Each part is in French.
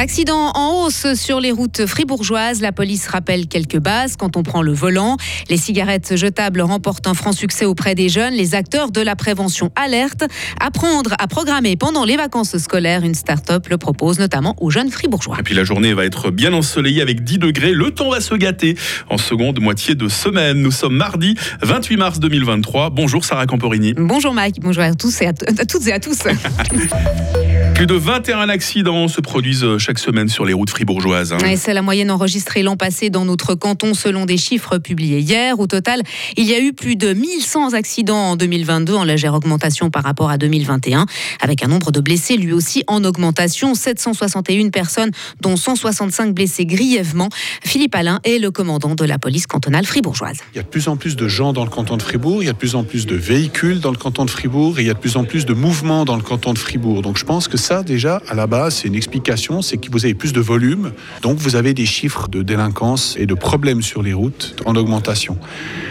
Accident en hausse sur les routes fribourgeoises. La police rappelle quelques bases quand on prend le volant. Les cigarettes jetables remportent un franc succès auprès des jeunes. Les acteurs de la prévention alertent. Apprendre à programmer pendant les vacances scolaires, une start-up le propose notamment aux jeunes fribourgeois. Et puis la journée va être bien ensoleillée avec 10 degrés. Le temps va se gâter en seconde moitié de semaine. Nous sommes mardi 28 mars 2023. Bonjour Sarah Camporini. Bonjour Mike, bonjour à tous et à, à toutes et à tous. Plus de 21 accidents se produisent chaque semaine sur les routes fribourgeoises. hein. C'est la moyenne enregistrée l'an passé dans notre canton selon des chiffres publiés hier. Au total, il y a eu plus de 1100 accidents en 2022 en légère augmentation par rapport à 2021 avec un nombre de blessés lui aussi en augmentation. 761 personnes dont 165 blessés grièvement. Philippe Alain est le commandant de la police cantonale fribourgeoise. Il y a de plus en plus de gens dans le canton de Fribourg, il y a de plus en plus de véhicules dans le canton de Fribourg et il y a de plus en plus de mouvements dans le canton de Fribourg. Donc je pense que déjà à la base c'est une explication, c'est que vous avez plus de volume, donc vous avez des chiffres de délinquance et de problèmes sur les routes en augmentation.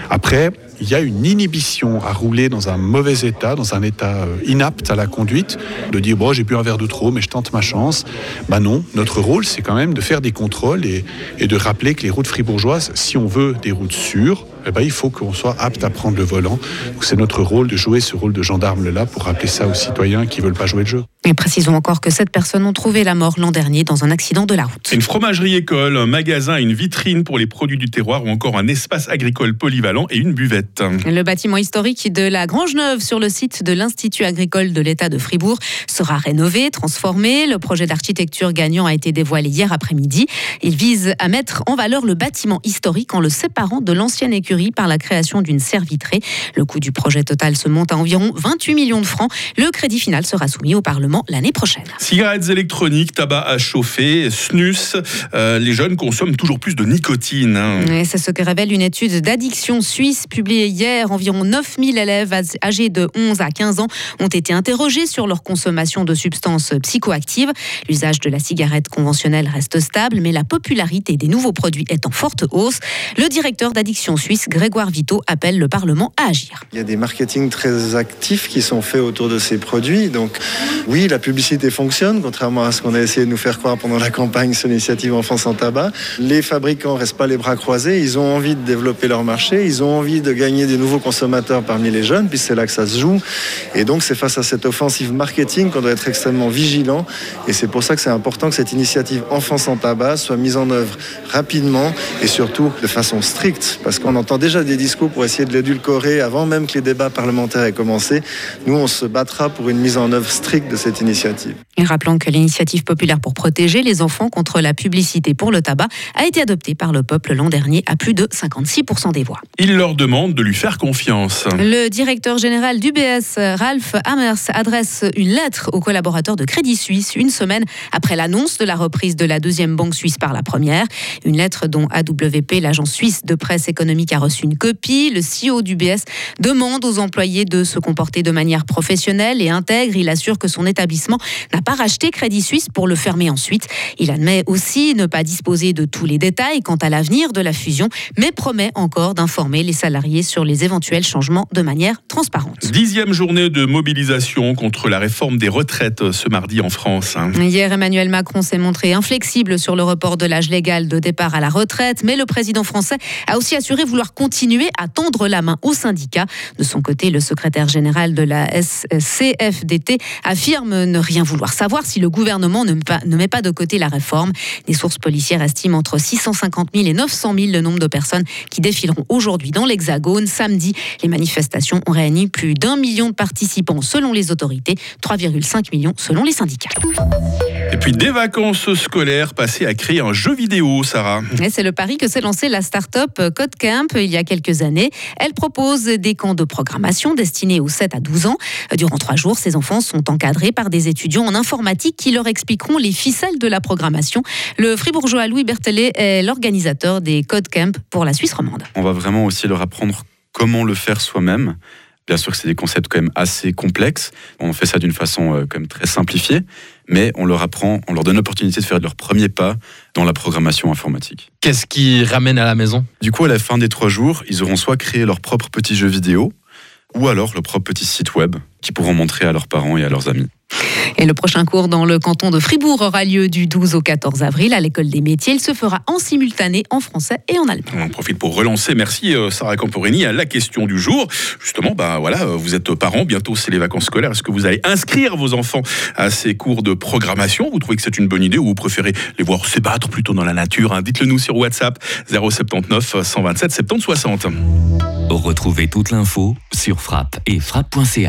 Après, il y a une inhibition à rouler dans un mauvais état, dans un état euh, inapte à la conduite, de dire bon j'ai bu un verre de trop mais je tente ma chance. Bah non, notre rôle c'est quand même de faire des contrôles et de rappeler que les routes fribourgeoises, si on veut des routes sûres, eh ben, il faut qu'on soit apte à prendre le volant. C'est notre rôle de jouer ce rôle de gendarme-là pour rappeler ça aux citoyens qui ne veulent pas jouer le jeu. Et précisons encore que sept personnes ont trouvé la mort l'an dernier dans un accident de la route. Une fromagerie école, un magasin, une vitrine pour les produits du terroir ou encore un espace agricole polyvalent et une buvette. Le bâtiment historique de la Grange Neuve sur le site de l'Institut agricole de l'État de Fribourg sera rénové, transformé. Le projet d'architecture gagnant a été dévoilé hier après-midi. Il vise à mettre en valeur le bâtiment historique en le séparant de l'ancienne écurie par la création d'une serre vitrée. Le coût du projet total se monte à environ 28 millions de francs. Le crédit final sera soumis au Parlement l'année prochaine. Cigarettes électroniques, tabac à chauffer, snus, euh, les jeunes consomment toujours plus de nicotine. hein. C'est ce que révèle une étude d'addiction suisse publiée hier. Environ 9000 élèves âgés de 11 à 15 ans ont été interrogés sur leur consommation de substances psychoactives. L'usage de la cigarette conventionnelle reste stable, mais la popularité des nouveaux produits est en forte hausse. Le directeur d'addiction suisse, Grégoire Vito, appelle le Parlement à agir. Il y a des marketing très actifs qui sont faits autour de ces produits. Donc oui, la publicité fonctionne, contrairement à ce qu'on a essayé de nous faire croire pendant la campagne sur l'initiative Enfants sans tabac. Les fabricants restent pas les bras croisés. Ils ont envie de développer leur marché. Ils ont envie de gagner des nouveaux consommateurs parmi les jeunes, puis c'est là que ça se joue. Et donc c'est face à cette offensive marketing qu'on doit être extrêmement vigilant. Et c'est pour ça que c'est important que cette initiative Enfants sans tabac soit mise en œuvre rapidement et surtout de façon stricte. Parce qu'on entend déjà des discours pour essayer de l'édulcorer avant même que les débats parlementaires aient commencé. Nous, on se battra pour une mise en œuvre stricte de cette initiative. Et rappelons que l'initiative populaire pour protéger les enfants contre la publicité pour le tabac a été adoptée par le peuple l'an dernier à plus de 56% des voix. Il leur demande de lui faire confiance. Le directeur général d'UBS, Ralph Hammers, adresse une lettre aux collaborateurs de Crédit Suisse une semaine après l'annonce de la reprise de la deuxième banque suisse par la première. Une lettre dont AWP, l'agence suisse de presse économique, a reçu une copie. Le CEO d'UBS demande aux employés de se comporter de manière professionnelle et intègre. Il assure que son établissement n'a pas racheté Crédit Suisse pour le fermer ensuite. Il admet aussi ne pas disposer de tous les détails quant à l'avenir de la fusion, mais promet encore d'informer les salariés sur les éventuels changements de manière transparente. Dixième journée de mobilisation contre la réforme des retraites ce mardi en France. hein. Hier, Emmanuel Macron s'est montré inflexible sur le report de l'âge légal de départ à la retraite, mais le président français a aussi assuré vouloir continuer à tendre la main aux syndicats. De son côté, le secrétaire général de la CFDT affirme ne rien vouloir savoir si le gouvernement ne met pas, ne met pas de côté la réforme. Des sources policières estiment entre 650 000 et 900 000 le nombre de personnes qui défileront aujourd'hui dans l'Hexagone. Samedi, les manifestations ont réuni plus d'un million de participants selon les autorités, 3,5 millions selon les syndicats. Et puis des vacances scolaires passées à créer un jeu vidéo, Sarah. C'est le pari que s'est lancé la start-up CodeCamp il y a quelques années. Elle propose des camps de programmation destinés aux 7 à 12 ans. Durant trois jours, ces enfants sont encadrés par des étudiants en informatique qui leur expliqueront les ficelles de la programmation. Le fribourgeois Louis Berthelet est l'organisateur des CodeCamp pour la Suisse romande. On va vraiment aussi leur apprendre comment le faire soi-même. Bien sûr que c'est des concepts quand même assez complexes. On fait ça d'une façon euh, quand même très simplifiée, mais on leur apprend, on leur donne l'opportunité de faire leur premier pas dans la programmation informatique. Qu'est-ce qui ramène à la maison? Du coup, à la fin des trois jours, ils auront soit créé leur propre petit jeu vidéo, ou alors leur propre petit site web qui pourront montrer à leurs parents et à leurs amis. Et le prochain cours dans le canton de Fribourg aura lieu du 12 au 14 avril à l'école des métiers. Il se fera en simultané en français et en allemand. On en profite pour relancer, merci euh, Sarah Camporini, à la question du jour. Justement, bah voilà, euh, vous êtes parents, bientôt c'est les vacances scolaires. Est-ce que vous allez inscrire vos enfants à ces cours de programmation? Vous trouvez que c'est une bonne idée ou vous préférez les voir se battre plutôt dans la nature hein? Dites-le nous sur WhatsApp 079 127 70 60. Retrouvez toute l'info sur frappe et frappe.ch.